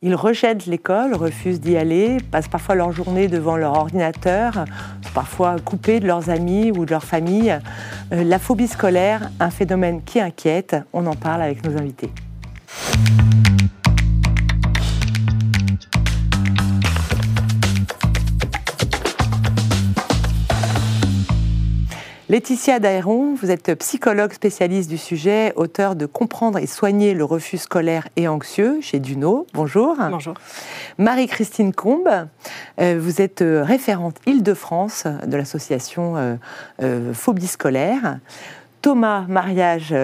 Ils rejettent l'école, refusent d'y aller, passent parfois leur journée devant leur ordinateur, parfois coupés de leurs amis ou de leur famille. Euh, la phobie scolaire, un phénomène qui inquiète, on en parle avec nos invités. Laetitia Daéron, vous êtes psychologue spécialiste du sujet, auteur de Comprendre et soigner le refus scolaire et anxieux chez Duno. Bonjour. Bonjour. Marie-Christine Combe, euh, vous êtes euh, référente Île-de-France de l'association euh, Phobie scolaire. Thomas Mariage,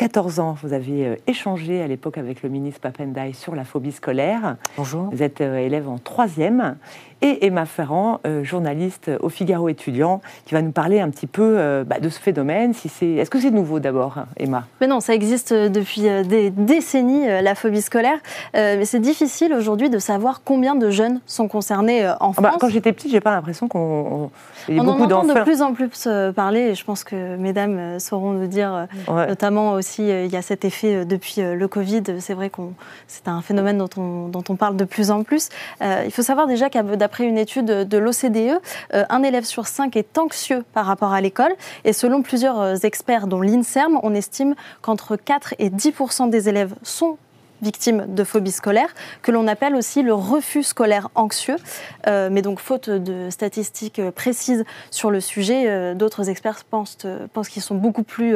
14 ans, vous avez échangé à l'époque avec le ministre Papendai sur la phobie scolaire. Bonjour. Vous êtes élève en troisième et Emma Ferrand, euh, journaliste au Figaro étudiant, qui va nous parler un petit peu euh, bah, de ce phénomène. Si c'est, est-ce que c'est nouveau d'abord, Emma? Mais non, ça existe depuis euh, des décennies, la phobie scolaire. mais c'est difficile aujourd'hui de savoir combien de jeunes sont concernés en ah bah, France. quand j'étais petite, j'ai pas l'impression qu'on on, on en entend de plus en plus parler, et je pense que mesdames sauront nous dire, notamment aussi, il y a cet effet depuis le Covid. C'est vrai qu'on c'est un phénomène dont on, dont on parle de plus en plus. il faut savoir déjà qu'à d'après une étude de l'OCDE, euh, un élève sur cinq est anxieux par rapport à l'école. Et selon plusieurs euh, experts, dont l'INSERM, on estime qu'entre 4 et 10 des élèves sont victimes de phobie scolaire, que l'on appelle aussi le refus scolaire anxieux. Euh, mais donc, faute de statistiques précises sur le sujet, euh, d'autres experts pensent, euh, pensent qu'ils sont beaucoup plus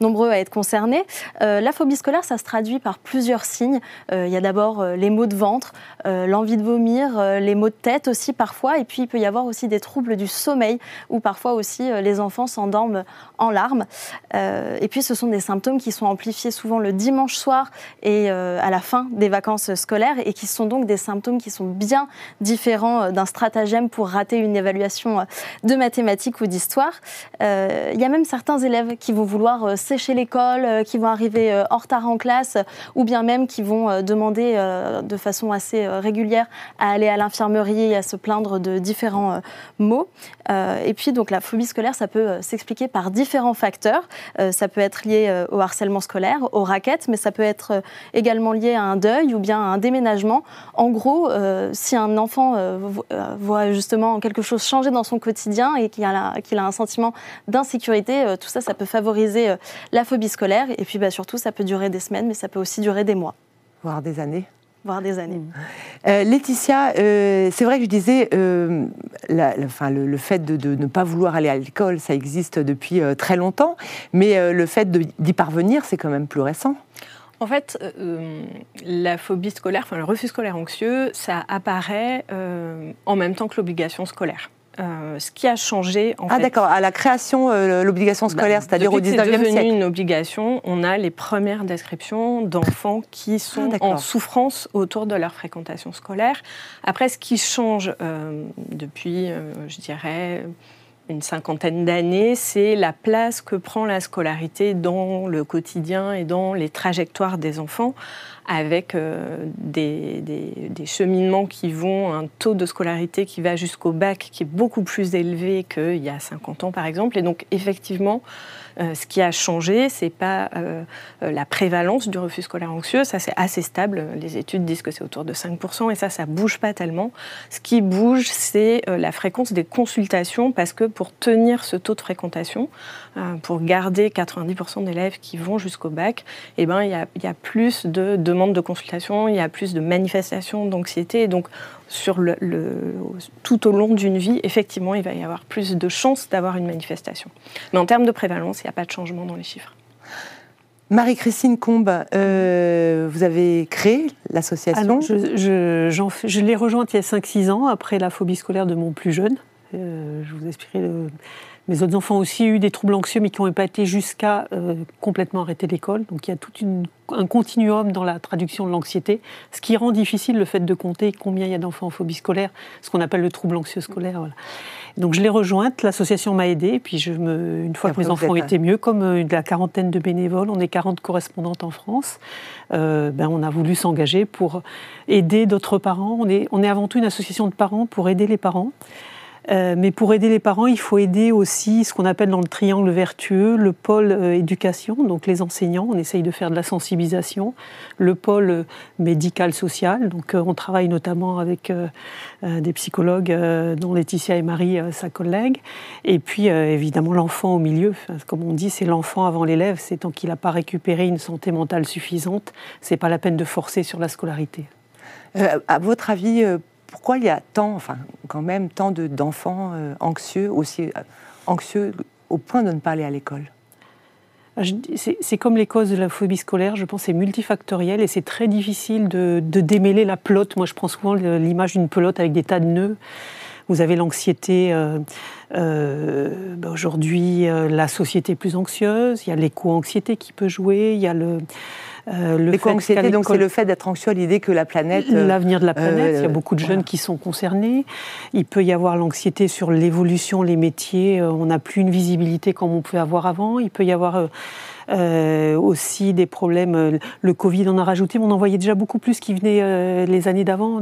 nombreux à être concernés. la phobie scolaire, ça se traduit par plusieurs signes. il y a d'abord les maux de ventre, l'envie de vomir, les maux de tête aussi parfois, et puis il peut y avoir aussi des troubles du sommeil, où parfois aussi les enfants s'endorment en larmes. et puis, ce sont des symptômes qui sont amplifiés souvent le dimanche soir et à la fin des vacances scolaires et qui sont donc des symptômes qui sont bien différents euh, d'un stratagème pour rater une évaluation euh, de mathématiques ou d'histoire. Euh, il y a même certains élèves qui vont vouloir sécher l'école, qui vont arriver en retard en classe ou bien même qui vont demander de façon assez régulière à aller à l'infirmerie et à se plaindre de différents maux. et puis donc la phobie scolaire, ça peut s'expliquer par différents facteurs. ça peut être lié au harcèlement scolaire, aux raquettes, mais ça peut être également lié à un deuil ou bien à un déménagement. En gros, euh, si un enfant euh, euh, voit justement quelque chose changer dans son quotidien et qu'il a, un sentiment d'insécurité, tout ça, ça peut favoriser la phobie scolaire. Et puis bah, surtout, ça peut durer des semaines, mais ça peut aussi durer des mois. Voire des années voire des années. Laetitia, c'est vrai que je disais, la, enfin, le, fait de, de, ne pas vouloir aller à l'école, ça existe depuis très longtemps, mais le fait d'y parvenir, c'est quand même plus récent. En fait, euh, la phobie scolaire, enfin le refus scolaire anxieux, ça apparaît euh, en même temps que l'obligation scolaire. Euh, ce qui a changé en ah d'accord, à la création, l'obligation scolaire, bah, c'est-à-dire au 19e siècle. C'est devenu une obligation. On a les premières descriptions d'enfants qui sont ah, en souffrance autour de leur fréquentation scolaire. Après, ce qui change depuis, je dirais, une cinquantaine d'années, c'est la place que prend la scolarité dans le quotidien et dans les trajectoires des enfants, avec euh, des, cheminements qui vont, un taux de scolarité qui va jusqu'au bac qui est beaucoup plus élevé qu'il y a 50 ans par exemple. Et donc effectivement, euh, ce qui a changé, c'est pas euh, la prévalence du refus scolaire anxieux, ça c'est assez stable. Les études disent que c'est autour de 5%, et ça, ça bouge pas tellement. Ce qui bouge, c'est euh, la fréquence des consultations, parce que pour tenir ce taux de fréquentation, pour garder 90% d'élèves qui vont jusqu'au bac, eh ben, il y, a, plus de demandes de consultation, il y a plus de manifestations d'anxiété. Donc, sur le, tout au long d'une vie, effectivement, il va y avoir plus de chances d'avoir une manifestation. Mais en termes de prévalence, il n'y a pas de changement dans les chiffres. Marie-Christine Combe, euh, vous avez créé l'association Je, je, l'ai rejointe il y a 5-6 ans, après la phobie scolaire de mon plus jeune. Euh, je vous expliquerai le mes autres enfants ont aussi eu des troubles anxieux, mais qui n'ont pas été jusqu'à euh, complètement arrêter l'école. Donc il y a tout un continuum dans la traduction de l'anxiété, ce qui rend difficile le fait de compter combien il y a d'enfants en phobie scolaire, ce qu'on appelle le trouble anxieux scolaire. Donc je l'ai rejointe, l'association m'a aidée, et puis je me, une fois que mes enfants étaient mieux, comme euh, la quarantaine de bénévoles, on est 40 correspondantes en France, euh, ben on a voulu s'engager pour aider d'autres parents. On est, on est avant tout une association de parents pour aider les parents. Euh, mais pour aider les parents, il faut aider aussi ce qu'on appelle dans le triangle vertueux le pôle euh, éducation, donc les enseignants. On essaye de faire de la sensibilisation. Le pôle euh, médical-social, donc on travaille notamment avec des psychologues, dont Laetitia et Marie, sa collègue. Et puis évidemment l'enfant au milieu. Comme on dit, c'est l'enfant avant l'élève. C'est tant qu'il n'a pas récupéré une santé mentale suffisante, c'est pas la peine de forcer sur la scolarité. à votre avis, pourquoi il y a tant, enfin quand même tant d'enfants euh, anxieux, aussi euh, anxieux au point de ne pas aller à l'école? Ah, c'est comme les causes de la phobie scolaire, je pense c'est multifactoriel et c'est très difficile de, démêler la pelote. Moi je prends souvent l'image d'une pelote avec des tas de nœuds. Vous avez l'anxiété, euh, ben aujourd'hui la société est plus anxieuse, il y a l'éco-anxiété qui peut jouer, il y a le, L'éco-anxiété, donc c'est le fait d'être anxieux à l'idée que la planète. Euh, l'avenir de la planète, il y a euh, beaucoup de jeunes qui sont concernés. Il peut y avoir l'anxiété sur l'évolution, les métiers. On n'a plus une visibilité comme on pouvait avoir avant. Il peut y avoir. aussi des problèmes. Le Covid en a rajouté, mais on en voyait déjà beaucoup plus qui venaient les années d'avant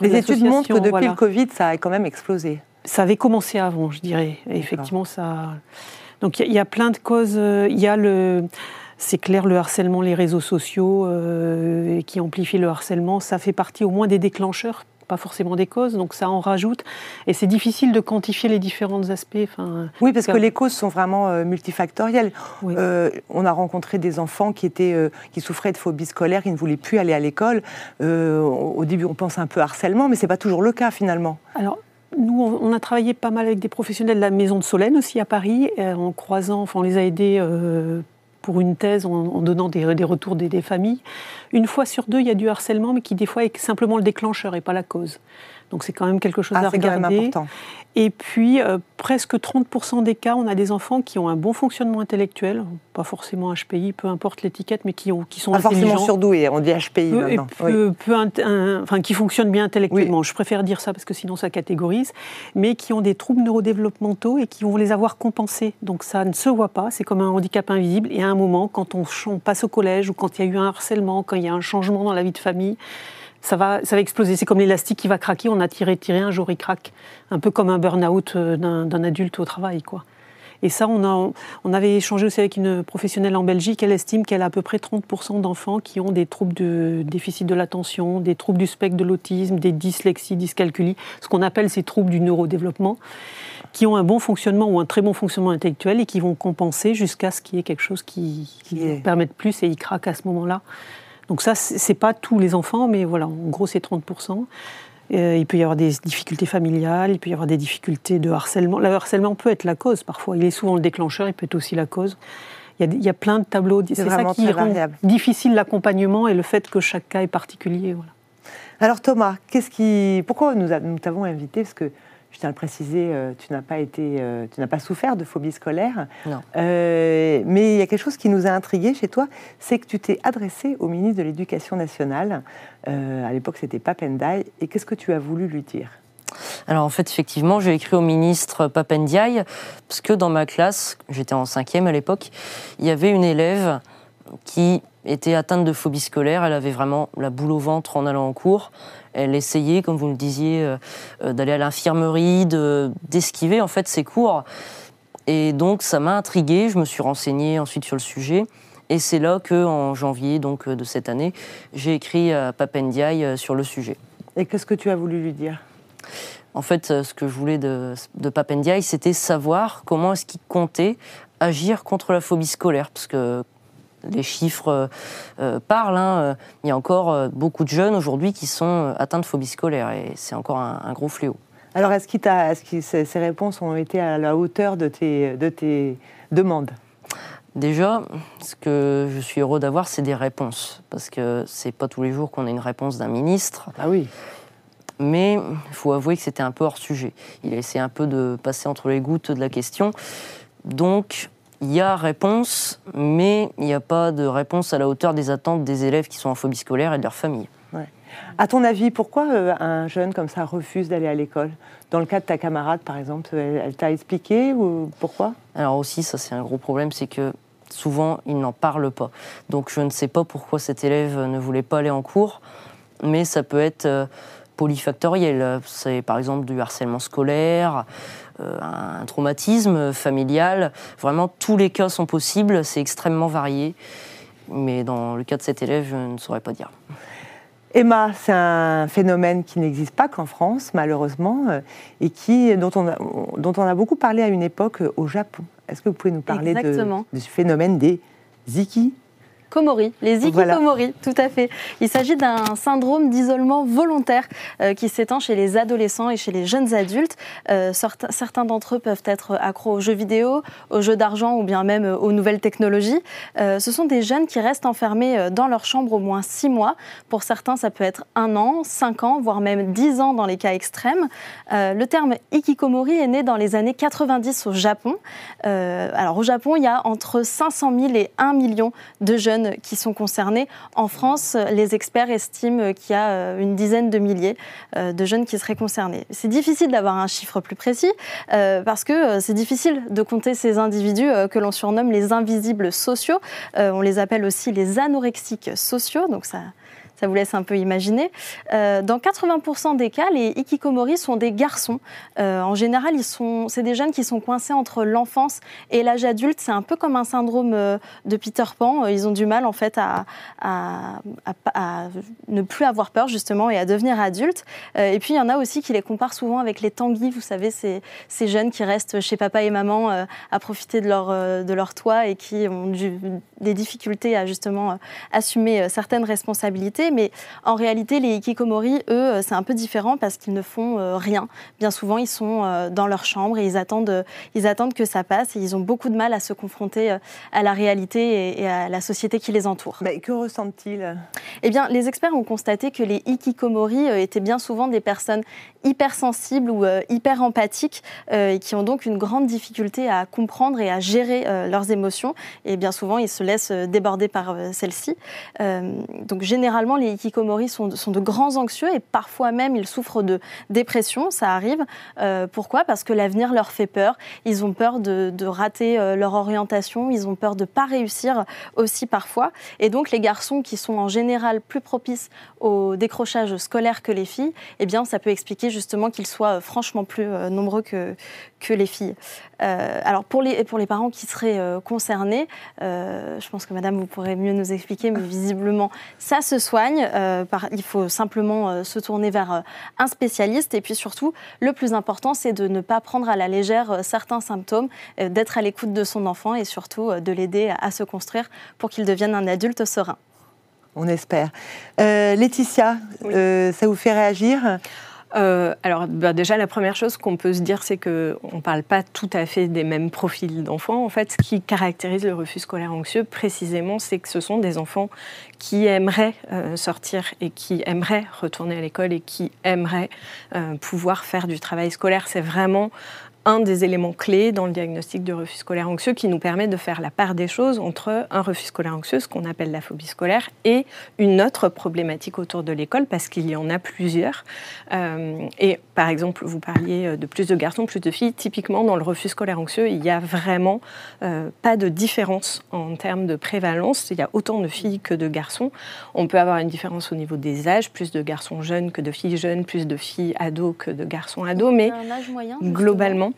Les études montrent que depuis le Covid, ça a quand même explosé. Ça avait commencé avant, je dirais. effectivement, ça. Donc il y, a plein de causes. Il y a le c'est clair, le harcèlement, les réseaux sociaux euh, qui amplifient le harcèlement, ça fait partie au moins des déclencheurs, pas forcément des causes, donc ça en rajoute. Et c'est difficile de quantifier les différents aspects. Enfin, oui, parce que les causes sont vraiment euh, multifactorielles. Euh, on a rencontré des enfants qui, étaient, qui souffraient de phobie scolaire, qui ne voulaient plus aller à l'école. au début, on pense un peu harcèlement, mais ce n'est pas toujours le cas finalement. Alors, nous, on a travaillé pas mal avec des professionnels de la Maison de Solène aussi à Paris, en croisant, enfin, on les a aidés pour une thèse en, donnant des, retours des, familles. Une fois sur deux, il y a du harcèlement, mais qui des fois est simplement le déclencheur et pas la cause. Donc c'est quand même quelque chose ah, à regarder. Quand même important. Et puis, euh, presque 30% des cas, on a des enfants qui ont un bon fonctionnement intellectuel, pas forcément HPI, peu importe l'étiquette, mais qui, ont, qui sont pas forcément surdoués, on dit HPI maintenant. enfin, qui fonctionnent bien intellectuellement. Je préfère dire ça parce que sinon ça catégorise, mais qui ont des troubles neurodéveloppementaux et qui vont les avoir compensés. Donc ça ne se voit pas, c'est comme un handicap invisible. Et à un moment, quand on, on passe au collège ou quand il y a eu un harcèlement, quand il y a un changement dans la vie de famille, ça va, ça va exploser. C'est comme l'élastique qui va craquer. On a tiré, tiré, un jour il craque. Un peu comme un burn-out euh, d'un adulte au travail, quoi. Et ça, on, a, on avait échangé aussi avec une professionnelle en Belgique. Elle estime qu'elle a à peu près 30% d'enfants qui ont des troubles de déficit de l'attention, des troubles du spectre de l'autisme, des dyslexies, dyscalculies, ce qu'on appelle ces troubles du neurodéveloppement, qui ont un bon fonctionnement ou un très bon fonctionnement intellectuel et qui vont compenser jusqu'à ce qu'il y ait quelque chose qui, qui permette plus et ils craquent à ce moment-là. Donc ça, c'est pas tous les enfants, mais voilà, en gros, c'est 30%. Euh, il peut y avoir des difficultés familiales, il peut y avoir des difficultés de harcèlement. Le harcèlement peut être la cause parfois. Il est souvent le déclencheur, il peut être aussi la cause. Il y a, plein de tableaux. C'est ça qui rend difficile l'accompagnement et le fait que chaque cas est particulier. Voilà. Alors Thomas, qu'est-ce qui, pourquoi nous, nous t'avons invité? Parce que je tiens à le préciser, euh, tu n'as pas été, euh, tu n'as pas souffert de phobie scolaire. Non. Euh, mais il y a quelque chose qui nous a intrigué chez toi, c'est que tu t'es adressé au ministre de l'Éducation nationale. à l'époque, c'était Papendiaï. Et qu'est-ce que tu as voulu lui dire? Alors en fait, effectivement, j'ai écrit au ministre Papendiaï, parce que dans ma classe, j'étais en cinquième à l'époque, il y avait une élève qui était atteinte de phobie scolaire. Elle avait vraiment la boule au ventre en allant en cours. Elle essayait, comme vous le disiez, euh, euh, d'aller à l'infirmerie, d'esquiver en fait ses cours. Et donc ça m'a intriguée. Je me suis renseignée ensuite sur le sujet. Et c'est là que, en janvier donc de cette année, j'ai écrit à Papendiaï sur le sujet. Et qu'est-ce que tu as voulu lui dire? En fait, ce que je voulais de, de Papendiaï, c'était savoir comment est-ce qu'il comptait agir contre la phobie scolaire, parce que les chiffres euh, euh, parlent. Hein. Il y a encore euh, beaucoup de jeunes aujourd'hui qui sont atteints de phobie scolaire et c'est encore un, gros fléau. Alors, est-ce, que ces réponses ont été à la hauteur de tes, de tes demandes? Déjà, ce que je suis heureux d'avoir, c'est des réponses. Parce que c'est pas tous les jours qu'on a une réponse d'un ministre. Ah oui. Mais il faut avouer que c'était un peu hors sujet. Il a essayé un peu de passer entre les gouttes de la question. Donc, il y a réponse, mais il n'y a pas de réponse à la hauteur des attentes des élèves qui sont en phobie scolaire et de leur famille. Ouais. À ton avis, pourquoi euh, un jeune comme ça refuse d'aller à l'école? Dans le cas de ta camarade, par exemple, elle, t'a expliqué ou pourquoi? Alors aussi, ça c'est un gros problème, c'est que souvent, ils n'en parlent pas. Donc je ne sais pas pourquoi cet élève ne voulait pas aller en cours, mais ça peut être... Euh, polyfactoriel. C'est par exemple du harcèlement scolaire, euh, un traumatisme familial. Vraiment, tous les cas sont possibles, c'est extrêmement varié. Mais dans le cas de cet élève, je ne saurais pas dire. Emma, c'est un phénomène qui n'existe pas qu'en France, malheureusement, euh, et qui, dont, on a, dont on a beaucoup parlé à une époque au Japon. Est-ce que vous pouvez nous parler de, de, ce phénomène des ziki? Komori, les ikikomori, tout à fait. Il s'agit d'un syndrome d'isolement volontaire euh, qui s'étend chez les adolescents et chez les jeunes adultes. Euh, certains d'entre eux peuvent être accros aux jeux vidéo, aux jeux d'argent ou bien même aux nouvelles technologies. Euh, ce sont des jeunes qui restent enfermés dans leur chambre au moins six mois. Pour certains, ça peut être un an, cinq ans, voire même dix ans dans les cas extrêmes. le terme ikikomori est né dans les années 90 au Japon. alors au Japon, il y a entre 500 000 et 1 million de jeunes qui sont concernés. En France, les experts estiment qu'il y a euh, une dizaine de milliers euh, de jeunes qui seraient concernés. C'est difficile d'avoir un chiffre plus précis euh, parce que c'est difficile de compter ces individus que l'on surnomme les invisibles sociaux. On les appelle aussi les anorexiques sociaux. Donc ça, ça vous laisse un peu imaginer. Euh, dans 80% des cas, les hikikomori sont des garçons. Euh, en général, ils sont, c'est des jeunes qui sont coincés entre l'enfance et l'âge adulte. C'est un peu comme un syndrome euh, de Peter Pan. Ils ont du mal en fait à, à, ne plus avoir peur justement et à devenir adultes. et puis il y en a aussi qui les comparent souvent avec les tanguis. Vous savez, ces, ces jeunes qui restent chez papa et maman à profiter de leur, de leur toit et qui ont des difficultés à justement assumer certaines responsabilités mais en réalité, les hikikomori, eux, euh, c'est un peu différent parce qu'ils ne font euh, rien. Bien souvent, ils sont euh, dans leur chambre et ils attendent, ils attendent que ça passe et ils ont beaucoup de mal à se confronter à la réalité et à la société qui les entoure. Mais que ressentent-ils? Eh bien, les experts ont constaté que les hikikomori étaient bien souvent des personnes hypersensibles ou hyper empathiques et qui ont donc une grande difficulté à comprendre et à gérer leurs émotions. Et bien souvent, ils se laissent déborder par celles-ci. donc, généralement, les hikikomori sont, de grands anxieux et parfois même ils souffrent de dépression, ça arrive. Euh, pourquoi? Parce que l'avenir leur fait peur. Ils ont peur de, rater euh, leur orientation, ils ont peur de ne pas réussir aussi parfois. Et donc les garçons qui sont en général plus propices au décrochage scolaire que les filles, eh bien ça peut expliquer justement qu'ils soient franchement plus euh, nombreux que, que les filles. alors pour les, pour les parents qui seraient concernés, je pense que madame vous pourrez mieux nous expliquer, mais visiblement ça se soigne. Euh, il faut simplement euh, se tourner vers euh, un spécialiste. Et puis surtout, le plus important, c'est de ne pas prendre à la légère certains symptômes, d'être à l'écoute de son enfant et surtout de l'aider à se construire pour qu'il devienne un adulte serein. On espère. Laetitia, ça vous fait réagir? Euh, alors bah, déjà, la première chose qu'on peut se dire, c'est qu'on ne parle pas tout à fait des mêmes profils d'enfants. En fait, ce qui caractérise le refus scolaire anxieux, précisément, c'est que ce sont des enfants qui aimeraient euh, sortir et qui aimeraient retourner à l'école et qui aimeraient euh, pouvoir faire du travail scolaire. C'est vraiment un des éléments clés dans le diagnostic de refus scolaire anxieux qui nous permet de faire la part des choses entre un refus scolaire anxieux, ce qu'on appelle la phobie scolaire, et une autre problématique autour de l'école, parce qu'il y en a plusieurs. Euh, et par exemple, vous parliez de plus de garçons, plus de filles. Typiquement, dans le refus scolaire anxieux, il n'y a vraiment euh, pas de différence en termes de prévalence. Il y a autant de filles que de garçons. On peut avoir une différence au niveau des âges, plus de garçons jeunes que de filles jeunes, plus de filles ados que de garçons ados, mais globalement,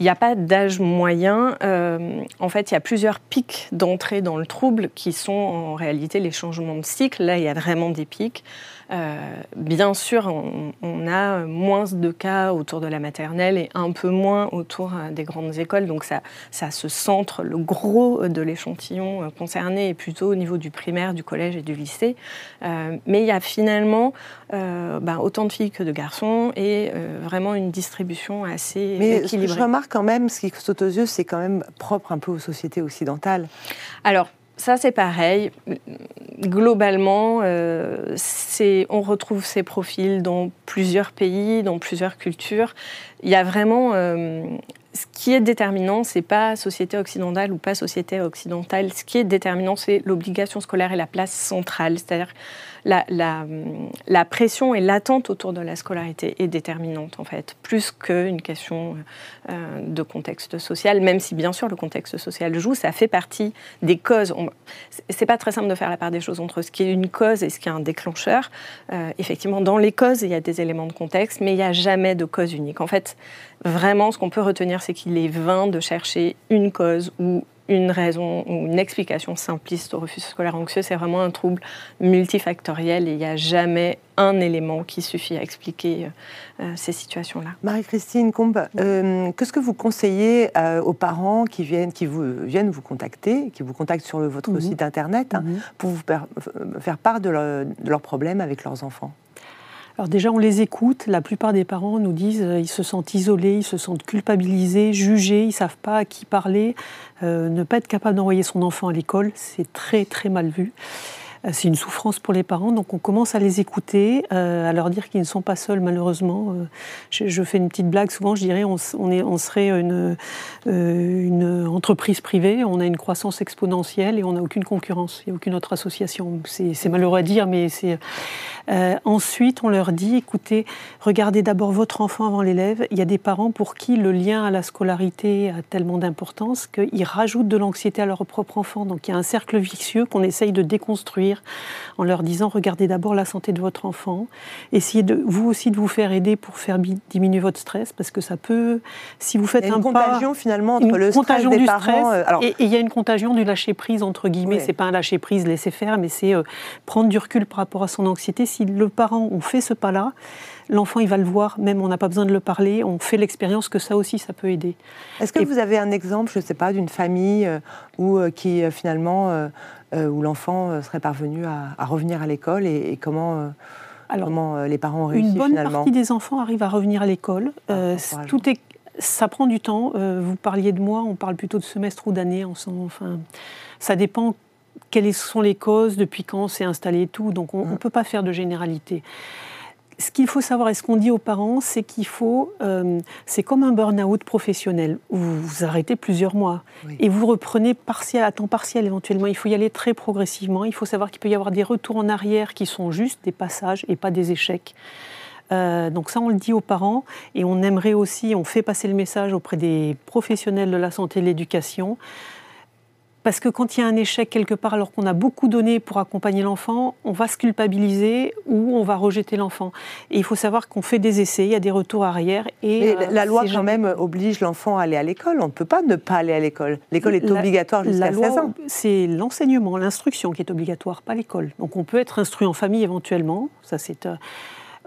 il n'y a pas d'âge moyen. Euh, en fait, il y a plusieurs pics d'entrée dans le trouble qui sont en réalité les changements de cycle. Là, il y a vraiment des pics. Euh, bien sûr, on, a moins de cas autour de la maternelle et un peu moins autour euh, des grandes écoles. Donc ça, ça se centre, le gros de l'échantillon concerné est plutôt au niveau du primaire, du collège et du lycée. mais il y a finalement ben, autant de filles que de garçons et vraiment une distribution assez mais équilibrée. Je remarque quand même, ce qui saute aux yeux, c'est quand même propre un peu aux sociétés occidentales. Alors, ça, c'est pareil. Globalement, euh, on retrouve ces profils dans plusieurs pays, dans plusieurs cultures. Il y a vraiment. Euh, ce qui est déterminant, c'est pas société occidentale ou pas société occidentale. Ce qui est déterminant, c'est l'obligation scolaire et la place centrale. C'est-à-dire la, pression et l'attente autour de la scolarité est déterminante, en fait, plus qu'une question euh, de contexte social, même si bien sûr le contexte social joue, ça fait partie des causes. C'est pas très simple de faire la part des choses entre ce qui est une cause et ce qui est un déclencheur. Euh, effectivement, dans les causes, il y a des éléments de contexte, mais il n'y a jamais de cause unique. En fait, vraiment, ce qu'on peut retenir, c'est qu'il est vain de chercher une cause ou une raison ou une explication simpliste au refus scolaire anxieux. C'est vraiment un trouble multifactoriel et il n'y a jamais un élément qui suffit à expliquer euh, ces situations-là. Marie-Christine Combe, euh, qu'est-ce que vous conseillez euh, aux parents qui viennent, qui vous, viennent vous contacter, qui vous contactent sur votre mhm. site internet, hein, mhm. pour vous faire part de, de leurs problèmes avec leurs enfants? Alors déjà, on les écoute. La plupart des parents nous disent euh, se sentent isolés, ils se sentent culpabilisés, jugés, ils savent pas à qui parler. Euh, ne pas être capable d'envoyer son enfant à l'école, c'est très très mal vu. Euh, c'est une souffrance pour les parents, donc on commence à les écouter, euh, à leur dire qu'ils ne sont pas seuls malheureusement. Euh, je, fais une petite blague souvent, je dirais on, serait une, une, entreprise privée, on a une croissance exponentielle et on n'a aucune concurrence, il n'y a aucune autre association. C'est malheureux à dire, mais c'est... ensuite, on leur dit, écoutez, regardez d'abord votre enfant avant l'élève. Il y a des parents pour qui le lien à la scolarité a tellement d'importance qu'ils rajoutent de l'anxiété à leur propre enfant. Donc il y a un cercle vicieux qu'on essaye de déconstruire en leur disant regardez d'abord la santé de votre enfant, essayez de vous aussi de vous faire aider pour faire diminuer votre stress parce que ça peut, si vous faites il y a une contagion finalement entre le stress des parents, euh, et il y a une contagion du lâcher prise entre guillemets. C'est pas un lâcher prise laisser faire, mais c'est euh, prendre du recul par rapport à son anxiété. Si le parent on fait ce pas-là, l'enfant il va le voir, même on n'a pas besoin de le parler, on fait l'expérience que ça aussi ça peut aider. Est-ce que vous avez un exemple, je ne sais pas, d'une famille euh, où, qui finalement euh, où l'enfant euh, serait parvenu à, revenir à l'école et, comment, euh, Alors, les parents ont réussi Une bonne partie des enfants arrivent à revenir à l'école. Ah, tout est, ça prend du temps. vous parliez de moi, on parle plutôt de semestre ou d'année. Enfin, ça dépend quelles sont les causes, depuis quand c'est installé et tout. Donc on ne mm. peut pas faire de généralité ce qu'il faut savoir et ce qu'on dit aux parents, c'est qu'il faut, euh, c'est comme un burn-out professionnel où vous, arrêtez plusieurs mois et vous reprenez partiel, à temps partiel éventuellement. Il faut y aller très progressivement. Il faut savoir qu'il peut y avoir des retours en arrière qui sont juste des passages et pas des échecs. Euh, donc ça, on le dit aux parents et on aimerait aussi, on fait passer le message auprès des professionnels de la santé et de l'éducation parce que quand il y a un échec quelque part, alors qu'on a beaucoup donné pour accompagner l'enfant, on va se culpabiliser ou on va rejeter l'enfant. Et il faut savoir qu'on fait des essais, il y a des retours arrière. Et Mais la euh, loi, quand même, oblige l'enfant à aller à l'école. On ne peut pas ne pas aller à l'école. L'école est obligatoire jusqu'à 16 ans. C'est l'enseignement, l'instruction qui est obligatoire, pas l'école. Donc on peut être instruit en famille éventuellement. Ça, c'est. Euh,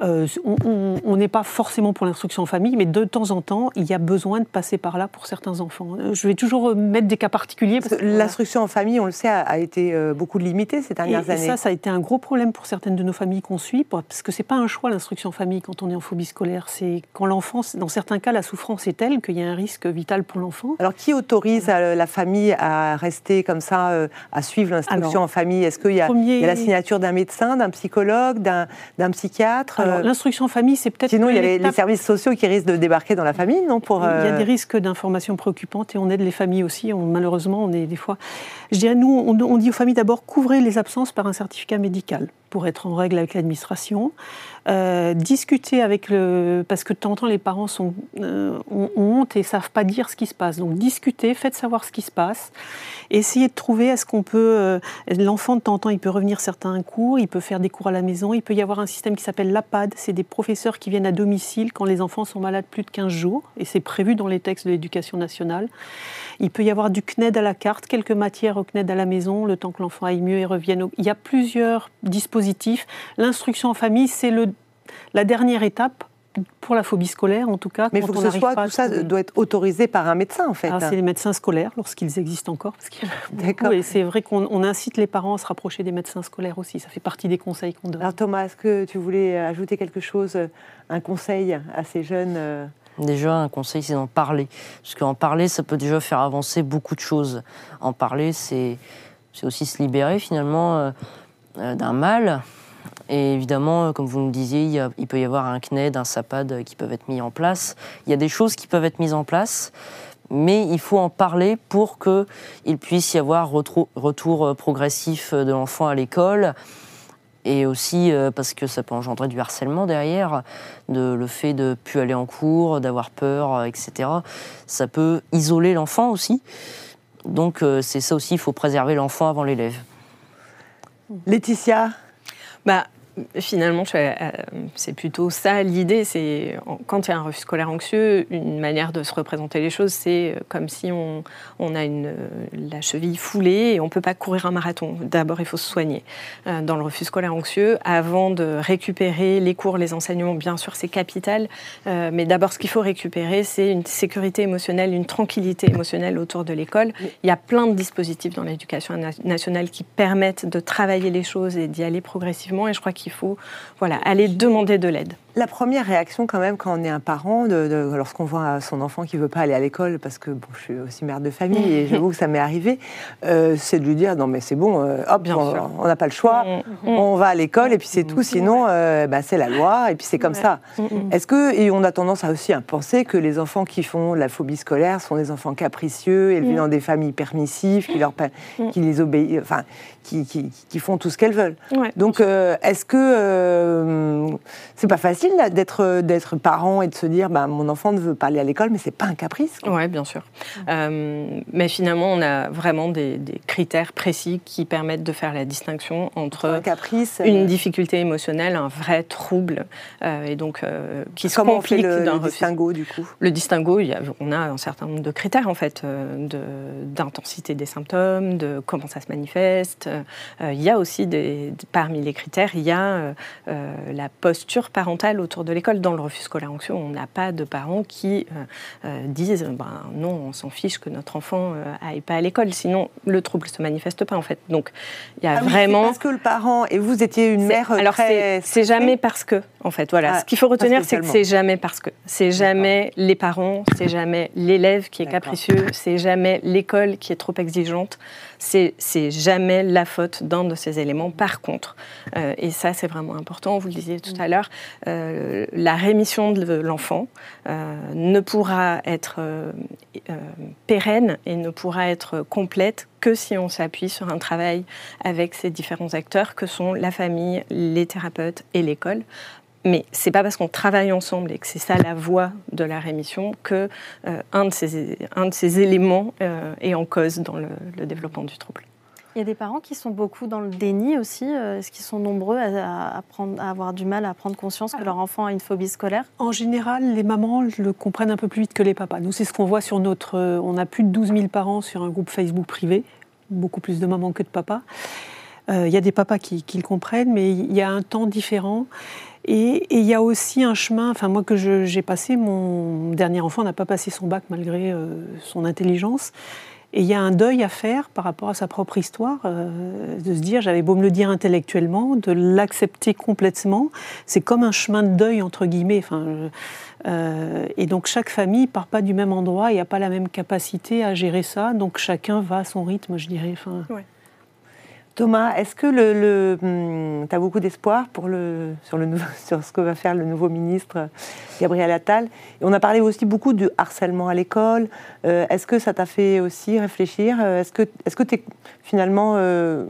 euh, on n'est pas forcément pour l'instruction en famille, mais de temps en temps, il y a besoin de passer par là pour certains enfants. Euh, je vais toujours mettre des cas particuliers. L'instruction en famille, on le sait, a, été euh, beaucoup limitée ces dernières années. Et ça, ça a été un gros problème pour certaines de nos familles qu'on suit, parce que c'est pas un choix l'instruction en famille quand on est en phobie scolaire. C'est quand l'enfant, dans certains cas, la souffrance est telle qu'il y a un risque vital pour l'enfant. Alors, qui autorise la famille à rester comme ça, à suivre l'instruction en famille? Est-ce qu'il y, y, a la signature d'un médecin, d'un psychologue, d'un psychiatre? L'instruction en famille, c'est peut-être. Sinon, il y a les, services sociaux qui risquent de débarquer dans la famille, non pour, Il y a euh, des risques d'informations préoccupantes et on aide les familles aussi. malheureusement, on est des fois. Je dirais, nous, on, dit aux familles d'abord couvrez les absences par un certificat médical pour être en règle avec l'administration. Euh, discuter avec le. Parce que de temps en temps, les parents sont, euh, ont honte et ne savent pas dire ce qui se passe. Donc, discuter, faites savoir ce qui se passe. Essayez de trouver, est-ce qu'on peut. L'enfant, de temps en temps, il peut revenir certains cours, il peut faire des cours à la maison, il peut y avoir un système qui s'appelle l'APAD, c'est des professeurs qui viennent à domicile quand les enfants sont malades plus de 15 jours, et c'est prévu dans les textes de l'éducation nationale. Il peut y avoir du CNED à la carte, quelques matières au CNED à la maison, le temps que l'enfant aille mieux et revienne. Il y a plusieurs dispositifs. L'instruction en famille, c'est la dernière étape pour la phobie scolaire, en tout cas. Mais il faut que ce soit, tout ça doit être autorisé par un médecin, en fait. c'est les médecins scolaires, lorsqu'ils existent encore. D'accord. Et c'est vrai qu'on incite les parents à se rapprocher des médecins scolaires aussi. Ça fait partie des conseils qu'on donne. Alors Thomas, est-ce que tu voulais ajouter quelque chose, un conseil à ces jeunes euh? Déjà, un conseil, c'est d'en parler. Parce qu'en parler, ça peut déjà faire avancer beaucoup de choses. En parler, c'est aussi se libérer finalement euh, d'un mal et évidemment, comme vous me disiez, il, peut y avoir un CNED, un SAPAD qui peuvent être mis en place. Il y a des choses qui peuvent être mises en place, mais il faut en parler pour qu'il puisse y avoir retour, progressif de l'enfant à l'école et aussi parce que ça peut engendrer du harcèlement derrière, de, le fait de plus aller en cours, d'avoir peur, etc. Ça peut isoler l'enfant aussi. Donc c'est ça aussi, il faut préserver l'enfant avant l'élève. Laetitia? Bah, Finalement, euh, c'est plutôt ça l'idée. C'est quand il y a un refus scolaire anxieux, une manière de se représenter les choses, c'est euh, comme si on, a une, euh, la cheville foulée et on ne peut pas courir un marathon. D'abord, il faut se soigner. Dans le refus scolaire anxieux, avant de récupérer les cours, les enseignements, bien sûr, c'est capital. Mais d'abord, ce qu'il faut récupérer, c'est une sécurité émotionnelle, une tranquillité émotionnelle autour de l'école. Il y a plein de dispositifs dans l'éducation nationale qui permettent de travailler les choses et d'y aller progressivement. Et je crois qu'il il faut voilà, aller demander de l'aide. La première réaction, quand même, quand on est un parent, de, lorsqu'on voit son enfant qui ne veut pas aller à l'école, parce que bon, je suis aussi mère de famille et j'avoue que ça m'est arrivé, euh, c'est de lui dire non, mais c'est bon, euh, hop, on n'a pas le choix, mm, mm, mm. on va à l'école et puis c'est tout, sinon euh, bah, c'est la loi et puis c'est comme ça. Est-ce que, et on a tendance à aussi à penser que les enfants qui font la phobie scolaire sont des enfants capricieux, élevés dans des familles permissives, qui, leur, qui les obéissent, enfin, qui, qui, font tout ce qu'elles veulent. Donc, est-ce que c'est pas facile d'être d'être parent et de se dire bah, mon enfant ne veut pas aller à l'école, mais c'est pas un caprice. Oui, bien sûr. Euh, mais finalement, on a vraiment des, critères précis qui permettent de faire la distinction entre un caprice, une euh, difficulté émotionnelle, un vrai trouble, euh, et donc qui se complique le, le distinguo du coup? Le distinguo, il y a, on a un certain nombre de critères en fait, d'intensité des symptômes, de comment ça se manifeste. il y a aussi des, parmi les critères, il y a la posture parentale autour de l'école. Dans le refus scolaire anxieux, on n'a pas de parents qui euh, euh, disent ben, non, on s'en fiche que notre enfant n'aille euh, pas à l'école, sinon le trouble se manifeste pas en fait. Donc il y a ah vraiment. parce que le parent et vous étiez une mère alors c'est jamais parce que en fait voilà. Ah, Ce qu'il faut retenir, c'est que c'est jamais parce que c'est jamais les parents, c'est jamais l'élève qui est capricieux, c'est jamais l'école qui est trop exigeante c'est jamais la faute d'un de ces éléments. Par contre, euh, et ça c'est vraiment important, vous le disiez tout à l'heure, euh, la rémission de l'enfant euh, ne pourra être pérenne et ne pourra être complète que si on s'appuie sur un travail avec ces différents acteurs que sont la famille, les thérapeutes et l'école mais c'est pas parce qu'on travaille ensemble et que c'est ça la voie de la rémission que euh, un, de ces, un de ces éléments euh, est en cause dans le, développement du trouble. Il y a des parents qui sont beaucoup dans le déni aussi. Euh, est-ce qu'ils sont nombreux à, à, avoir du mal à prendre conscience que leur enfant a une phobie scolaire? En général, les mamans le comprennent un peu plus vite que les papas. Nous, c'est ce qu'on voit sur notre. On a plus de 12 000 parents sur un groupe Facebook privé, beaucoup plus de mamans que de papas. Il y a des papas qui, qui, le comprennent, mais il y a un temps différent. Et il y a aussi un chemin, enfin moi que j'ai passé, mon dernier enfant n'a pas passé son bac malgré euh, son intelligence. Et il y a un deuil à faire par rapport à sa propre histoire, euh, de se dire, j'avais beau me le dire intellectuellement, de l'accepter complètement. C'est comme un chemin de deuil, entre guillemets. Enfin, euh, et donc chaque famille part pas du même endroit et n'a pas la même capacité à gérer ça. Donc chacun va à son rythme, je dirais. Enfin, Thomas, est-ce que le, hmm, tu as beaucoup d'espoir sur, ce que va faire le nouveau ministre Gabriel Attal? On a parlé aussi beaucoup du harcèlement à l'école. Euh, est-ce que ça t'a fait aussi réfléchir? Euh, Est-ce que, que es, finalement, euh,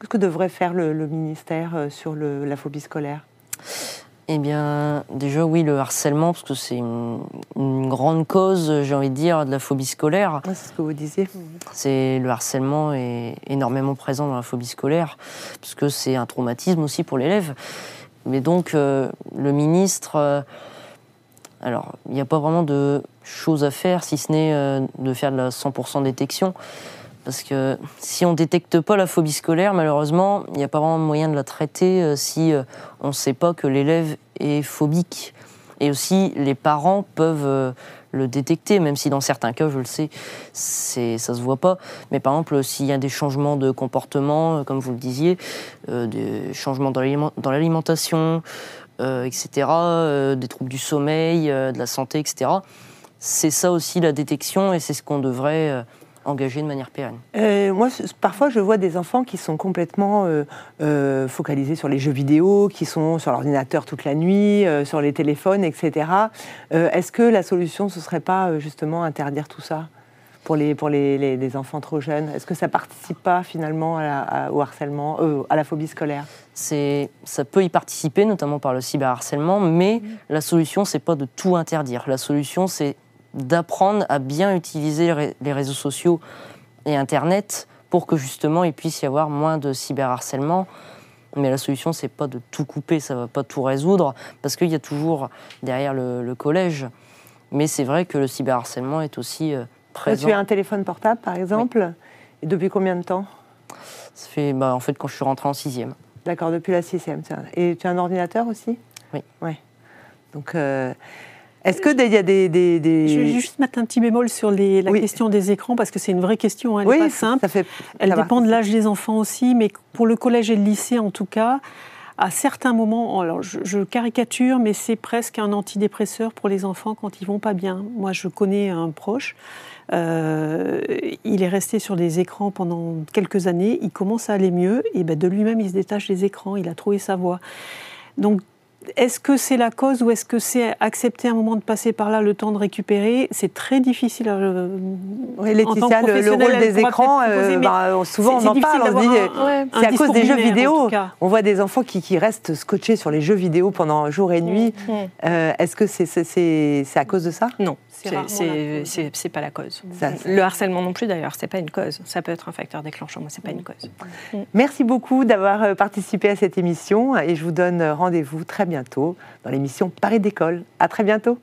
qu'est-ce que devrait faire le, ministère sur la phobie scolaire? Eh bien, déjà, oui, le harcèlement, parce que c'est une, grande cause, j'ai envie de dire, de la phobie scolaire. c'est ce que vous disiez. C'est le harcèlement est énormément présent dans la phobie scolaire, parce que c'est un traumatisme aussi pour l'élève. Mais donc, euh, le ministre, euh, alors, il n'y a pas vraiment de choses à faire, si ce n'est euh, de faire de la 100% détection. Parce que si on ne détecte pas la phobie scolaire, malheureusement, il n'y a pas vraiment moyen de la traiter euh, si euh, on ne sait pas que l'élève est phobique. Et aussi, les parents peuvent euh, le détecter, même si dans certains cas, je le sais, ça ne se voit pas. Mais par exemple, s'il y a des changements de comportement, comme vous le disiez, des changements dans l'alimentation, etc., des troubles du sommeil, de la santé, etc., c'est ça aussi la détection et c'est ce qu'on devrait engagés de manière pérenne? Euh, Moi, parfois, je vois des enfants qui sont complètement euh, euh, focalisés sur les jeux vidéo, qui sont sur l'ordinateur toute la nuit, sur les téléphones, etc. Est-ce que la solution, ce serait pas justement interdire tout ça pour les, pour les, les, enfants trop jeunes? Est-ce que ça participe pas finalement au harcèlement, euh, à la phobie scolaire? Ça peut y participer, notamment par le cyberharcèlement, mais mmh. la solution, c'est pas de tout interdire. La solution, c'est d'apprendre à bien utiliser les réseaux sociaux et Internet pour que justement il puisse y avoir moins de cyberharcèlement. Mais la solution, c'est pas de tout couper, ça va pas tout résoudre, parce qu'il y a toujours derrière le, collège. Mais c'est vrai que le cyberharcèlement est aussi euh, présent. Tu as un téléphone portable, par exemple Et depuis combien de temps? Ça fait, bah, en fait, quand je suis rentrée en sixième. D'accord, depuis la sixième. Et tu as un ordinateur aussi? Oui. Ouais. Donc, euh, est-ce qu'il y a des, Je vais juste mettre un petit bémol sur les, la question des écrans, parce que c'est une vraie question, hein, elle n'est pas simple. Ça fait... Elle dépend de l'âge des enfants aussi, mais pour le collège et le lycée en tout cas, à certains moments, alors je, caricature, mais c'est presque un antidépresseur pour les enfants quand ils vont pas bien. Moi, je connais un proche, euh, il est resté sur des écrans pendant quelques années, il commence à aller mieux, et ben de lui-même, il se détache des écrans, il a trouvé sa voie. Donc est-ce que c'est la cause ou est-ce que c'est accepter un moment de passer par là, le temps de récupérer? C'est très difficile. À, euh, oui, Laetitia, le, le, rôle des écrans, euh, bah, souvent on en parle, on dit c'est à cause des jeux vidéo. On voit des enfants qui, restent scotchés sur les jeux vidéo pendant jour et nuit. Mm. Euh, est-ce que c'est à cause de ça? Non, c'est pas la cause. le harcèlement non plus d'ailleurs, c'est pas une cause. Ça peut être un facteur déclenchant, mais c'est pas une cause. Mm. Merci beaucoup d'avoir participé à cette émission et je vous donne rendez-vous très bientôt dans l'émission Paris d'école. À très bientôt.